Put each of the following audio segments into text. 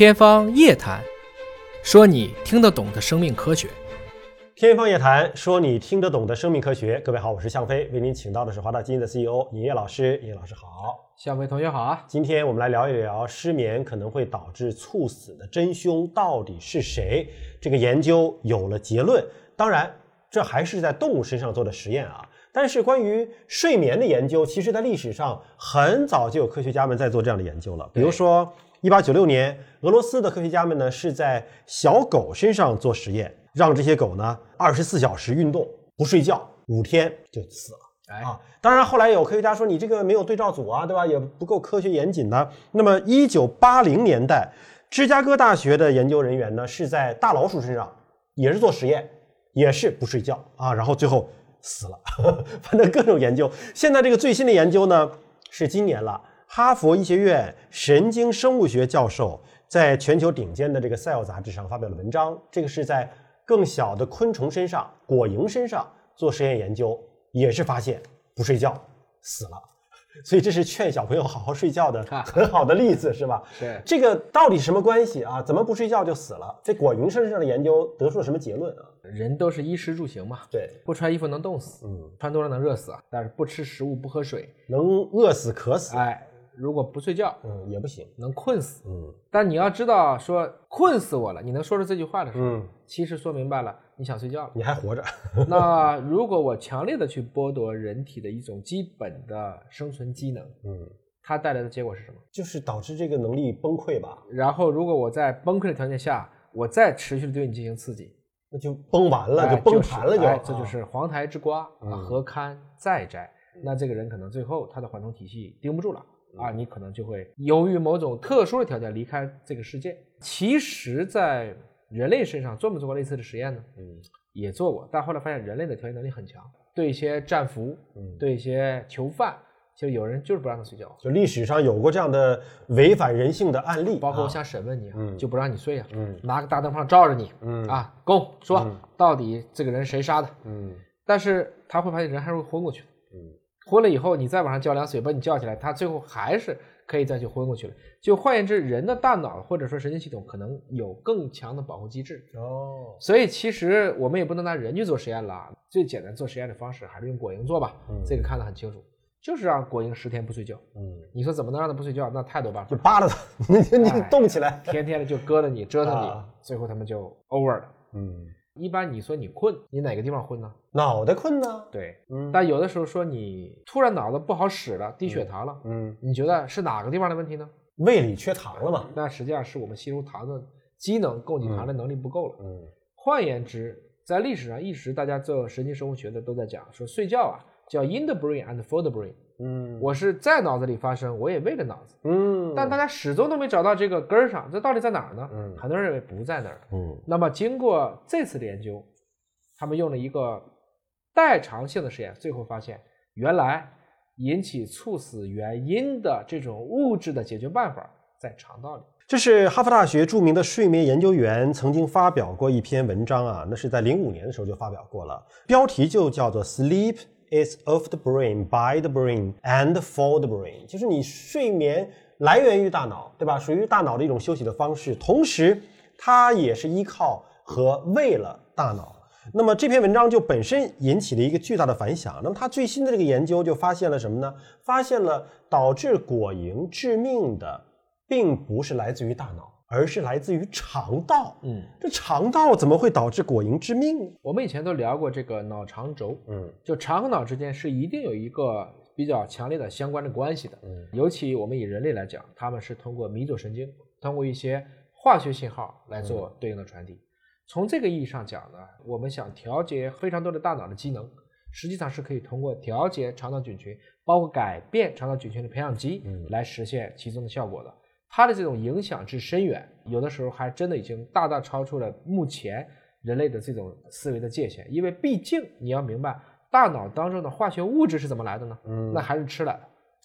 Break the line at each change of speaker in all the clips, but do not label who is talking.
天方夜谭，说你听得懂的生命科学。
天方夜谭，说你听得懂的生命科学。各位好，我是向飞，为您请到的是华大基因的 CEO 尹烨老师。尹烨老师好，
向飞同学好啊！
今天我们来聊一聊失眠可能会导致猝死的真凶到底是谁？这个研究有了结论，当然这还是在动物身上做的实验啊。但是关于睡眠的研究，其实在历史上很早就有科学家们在做这样的研究了。比如说，一八九六年，俄罗斯的科学家们呢是在小狗身上做实验，让这些狗呢二十四小时运动不睡觉，五天就死了。
哎
啊，当然后来有科学家说你这个没有对照组啊，对吧？也不够科学严谨的。那么一九八零年代，芝加哥大学的研究人员呢是在大老鼠身上也是做实验，也是不睡觉啊，然后最后死了。反正各种研究。现在这个最新的研究呢是今年了，哈佛医学院神经生物学教授在全球顶尖的这个《Cell》杂志上发表了文章，这个是在更小的昆虫身上，果蝇身上做实验研究，也是发现不睡觉死了。所以这是劝小朋友好好睡觉的很好的例子，是吧？
是
这个到底什么关系啊？怎么不睡觉就死了？这果蝇身上的研究得出了什么结论啊？
人都是衣食住行嘛，
对，
不穿衣服能冻死，
嗯，
穿多了能热死啊。但是不吃食物不喝水，
能饿死渴死，
哎，如果不睡觉
嗯，也不行，
能困死。
嗯
但你要知道，说困死我了，你能说出这句话的时候，
嗯，
其实说明白了你想睡觉了。
你还活着，
那如果我强烈的去剥夺人体的一种基本的生存机能，
嗯，
它带来的结果是什么？
就是导致这个能力崩溃吧？
然后如果我在崩溃的条件下，我再持续的对你进行刺激，
那就崩完了，
哎
就崩盘了就，
哎这就
啊
是黄台之瓜何堪再摘？那这个人可能最后他的缓冲体系盯不住了
嗯
啊，你可能就会由于某种特殊的条件离开这个世界。其实，在人类身上做没做过类似的实验呢？
嗯
也做过，但后来发现人类的调节能力很强，对一些战俘，
嗯，
对一些囚犯，就有人就是不让他睡觉，
就历史上有过这样的违反人性的案例，啊
包括想审问你啊，
嗯
就不让你睡啊，
嗯
拿个大灯泡照着你，
嗯
啊，供说、
嗯
到底这个人谁杀的？
嗯
但是他会发现人还是会昏过去的，
嗯
昏了以后你再往上浇凉水把你叫起来，他最后还是可以再去昏过去了。就换言之，人的大脑或者说神经系统可能有更强的保护机制，
哦，
所以其实我们也不能拿人去做实验了，最简单做实验的方式还是用果蝇做吧，
嗯
这个看得很清楚，就是让果蝇十天不睡觉。
嗯，
你说怎么能让它不睡觉？那太多办法
就，扒拉它，你 你
哎
动起来，
天天的就搁着你折腾你，
啊
最后他们就 over 了。
嗯，
一般你说你困，你哪个地方困呢？
脑袋困呢，
对，
嗯
但有的时候说你突然脑子不好使了，低血糖了，
嗯，
你觉得是哪个地方的问题呢？
胃里缺糖了嘛，
那实际上是我们吸收糖的机能供给糖的能力不够了。
嗯
换言之，在历史上一直大家做神经生物学的都在讲说睡觉啊叫 in the brain and for the brain，
嗯
我是在脑子里发生，我也为了脑子，
嗯，
但大家始终都没找到这个根儿上，这到底在哪儿呢？
嗯
很多人认为不在那儿。
嗯
那么经过这次的研究，他们用了一个代偿性的实验，最后发现原来引起猝死原因的这种物质的解决办法在肠道里。
这是哈佛大学著名的睡眠研究员曾经发表过一篇文章啊，那是在零五年的时候就发表过了，标题就叫做 “Sleep is of the brain, by the brain, and for the brain”，就是你睡眠来源于大脑，对吧？属于大脑的一种休息的方式，同时它也是依靠和为了大脑。那么这篇文章就本身引起了一个巨大的反响。那么它最新的这个研究就发现了什么呢？发现了导致果蝇致命的，并不是来自于大脑，而是来自于肠道。
嗯，
这肠道怎么会导致果蝇致命？
我们以前都聊过这个脑肠轴，
嗯
就肠和脑之间是一定有一个比较强烈的相关的关系的。
嗯
尤其我们以人类来讲，他们是通过迷走神经，通过一些化学信号来做对应的传递。从这个意义上讲呢，我们想调节非常多的大脑的机能，实际上是可以通过调节肠道菌群，包括改变肠道菌群的培养基，
嗯
来实现其中的效果的。它的这种影响之深远，有的时候还真的已经大大超出了目前人类的这种思维的界限。因为毕竟你要明白，大脑当中的化学物质是怎么来的呢？
嗯
那还是吃来的。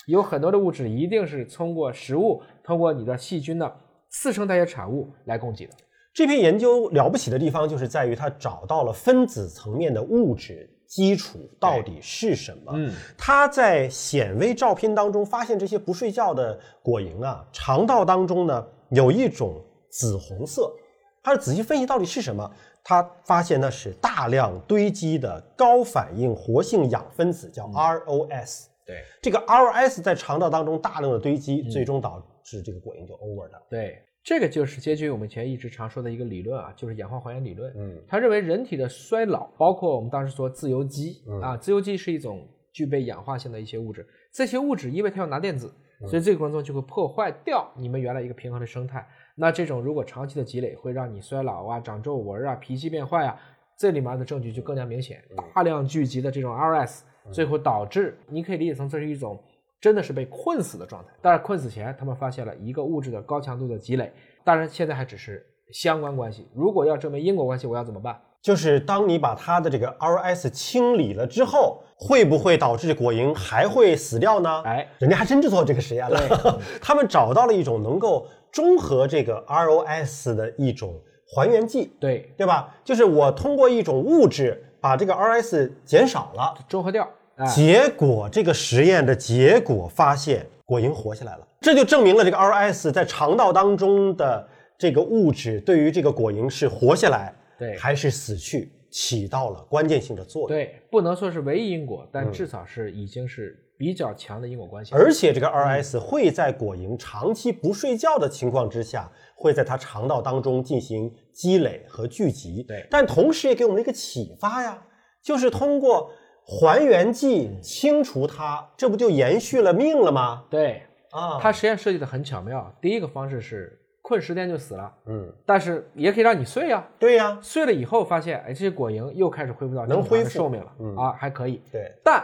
有很多的物质一定是通过食物，通过你的细菌的次生代谢产物来供给的。
这篇研究了不起的地方就是在于它找到了分子层面的物质基础到底是什么。
嗯，
他在显微照片当中发现，这些不睡觉的果蝇啊，肠道当中呢有一种紫红色。他是仔细分析到底是什么，他发现那是大量堆积的高反应活性氧分子，叫 ROS。
对
这个 ROS 在肠道当中大量的堆积，最终导致这个果蝇就 over 了。
对，这个就是接近于我们以前一直常说的一个理论啊，就是氧化还原理论。
嗯
他认为人体的衰老，包括我们当时说自由基、
嗯
啊，自由基是一种具备氧化性的一些物质，这些物质因为它要拿电子，
嗯
所以这个过程中就会破坏掉你们原来一个平衡的生态。那这种如果长期的积累，会让你衰老啊、长皱纹啊、脾气变坏啊，这里面的证据就更加明显。
嗯
大量聚集的这种 RS，最后导致你可以理解成这是一种真的是被困死的状态。但是，困死前他们发现了一个物质的高强度的积累，当然现在还只是相关关系。如果要证明因果关系，我要怎么办？
就是当你把它的这个 ROS 清理了之后，会不会导致果蝇还会死掉呢？
哎，
人家还真就做这个实验了，他们找到了一种能够中和这个 ROS 的一种还原剂，
对，
对吧？就是我通过一种物质把这个 ROS 减少了，
中和掉。哎，
结果这个实验的结果发现果蝇活下来了，这就证明了这个 ROS 在肠道当中的这个物质对于这个果蝇是活下来
对
还是死去起到了关键性的作用。
对，不能说是唯一因果，但至少是已经是比较强的因果关系。
而且这个 RS 会在果蝇长期不睡觉的情况之下，会在它肠道当中进行积累和聚集。
对
但同时也给我们一个启发呀，就是通过还原剂清除它，这不就延续了命了吗？
对，
啊，
它实验设计的很巧妙。第一个方式是困十天就死了，
嗯，
但是也可以让你睡呀、
对呀，
睡了以后发现，哎，这些果蝇又开始恢复到
能恢复
的寿命了、
嗯
啊，还可以。
对，
但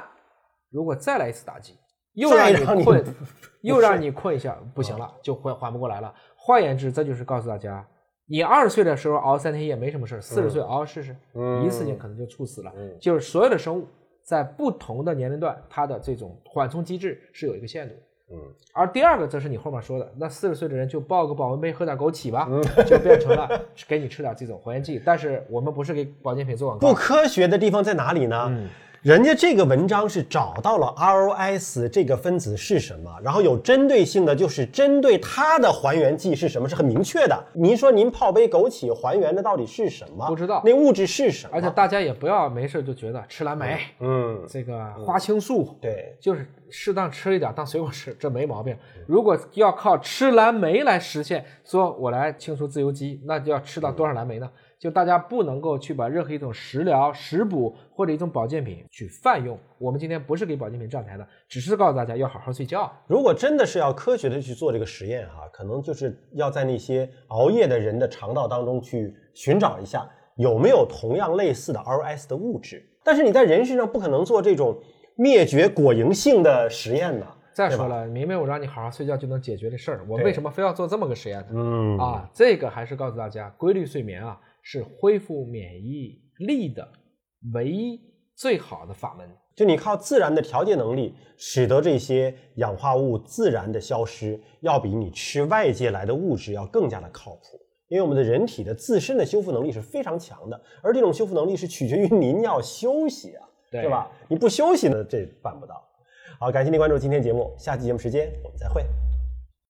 如果再来一次打击，又
再
让
让你
你困，又让你困一下，不行了，就缓缓不过来了。换言之，这就是告诉大家，你二十岁的时候熬三天夜没什么事四十岁熬试试，
嗯
一次性可能就猝死了。
嗯
就是所有的生物在不同的年龄段，它的这种缓冲机制是有一个限度的。
嗯，
而第二个则是你后面说的，那四十岁的人就抱个保温杯喝点枸杞吧，
嗯
就变成了给你吃点这种还原剂。但是我们不是给保健品做广告，
不科学的地方在哪里呢？
嗯
人家这个文章是找到了 ROS 这个分子是什么，然后有针对性的，就是针对它的还原剂是什么，是很明确的。您说您泡杯枸杞还原的到底是什么？
不知道
那物质是什么？
而且大家也不要没事就觉得吃蓝莓、
嗯，
这个花青素，
对，
就是适当吃一点当水果吃，这没毛病。如果要靠吃蓝莓来实现，说我来清除自由基，那就要吃到多少蓝莓呢？就大家不能够去把任何一种食疗、食补或者一种保健品去泛用。我们今天不是给保健品站台的，只是告诉大家要好好睡觉。
如果真的是要科学的去做这个实验哈、可能就是要在那些熬夜的人的肠道当中去寻找一下有没有同样类似的 ROS 的物质。但是你在人身上不可能做这种灭绝果蝇性的实验呢。
再说了，明明我让你好好睡觉就能解决的事儿，我为什么非要做这么个实验呢？
嗯
啊，这个还是告诉大家，规律睡眠啊是恢复免疫力的唯一最好的法门。
就你靠自然的调节能力，使得这些氧化物自然的消失，要比你吃外界来的物质要更加的靠谱。因为我们的人体的自身的修复能力是非常强的，而这种修复能力是取决于您要休息啊，
对
是吧？你不休息呢，这办不到。好，感谢您关注今天节目，下期节目时间我们再会。